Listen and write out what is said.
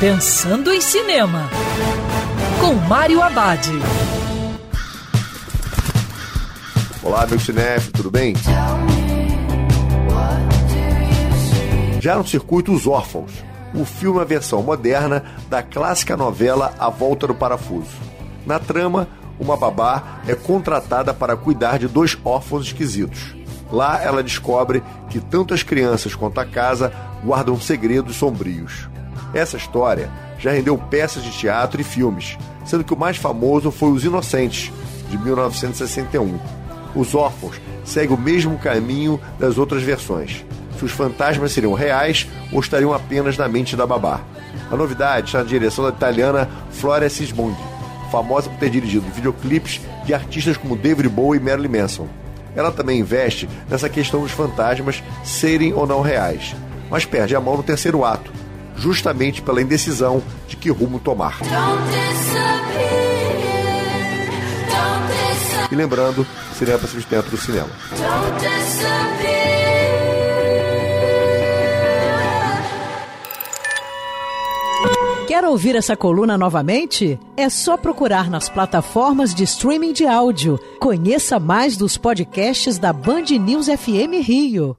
Pensando em Cinema, com Mário Abad. Olá, meu cinef, tudo bem? Já no circuito Os Órfãos, o filme é a versão moderna da clássica novela A Volta do Parafuso. Na trama, uma babá é contratada para cuidar de dois órfãos esquisitos. Lá ela descobre que tanto as crianças quanto a casa guardam segredos sombrios. Essa história já rendeu peças de teatro e filmes, sendo que o mais famoso foi Os Inocentes, de 1961. Os Órfãos segue o mesmo caminho das outras versões. Se os fantasmas seriam reais ou estariam apenas na mente da babá. A novidade está na direção da italiana Floria Sismondi, famosa por ter dirigido videoclipes de artistas como David Bowie e Marilyn Manson. Ela também investe nessa questão dos fantasmas serem ou não reais, mas perde a mão no terceiro ato, justamente pela indecisão de que rumo tomar. E lembrando, cinema para dentro do cinema. Quer ouvir essa coluna novamente? É só procurar nas plataformas de streaming de áudio. Conheça mais dos podcasts da Band News FM Rio.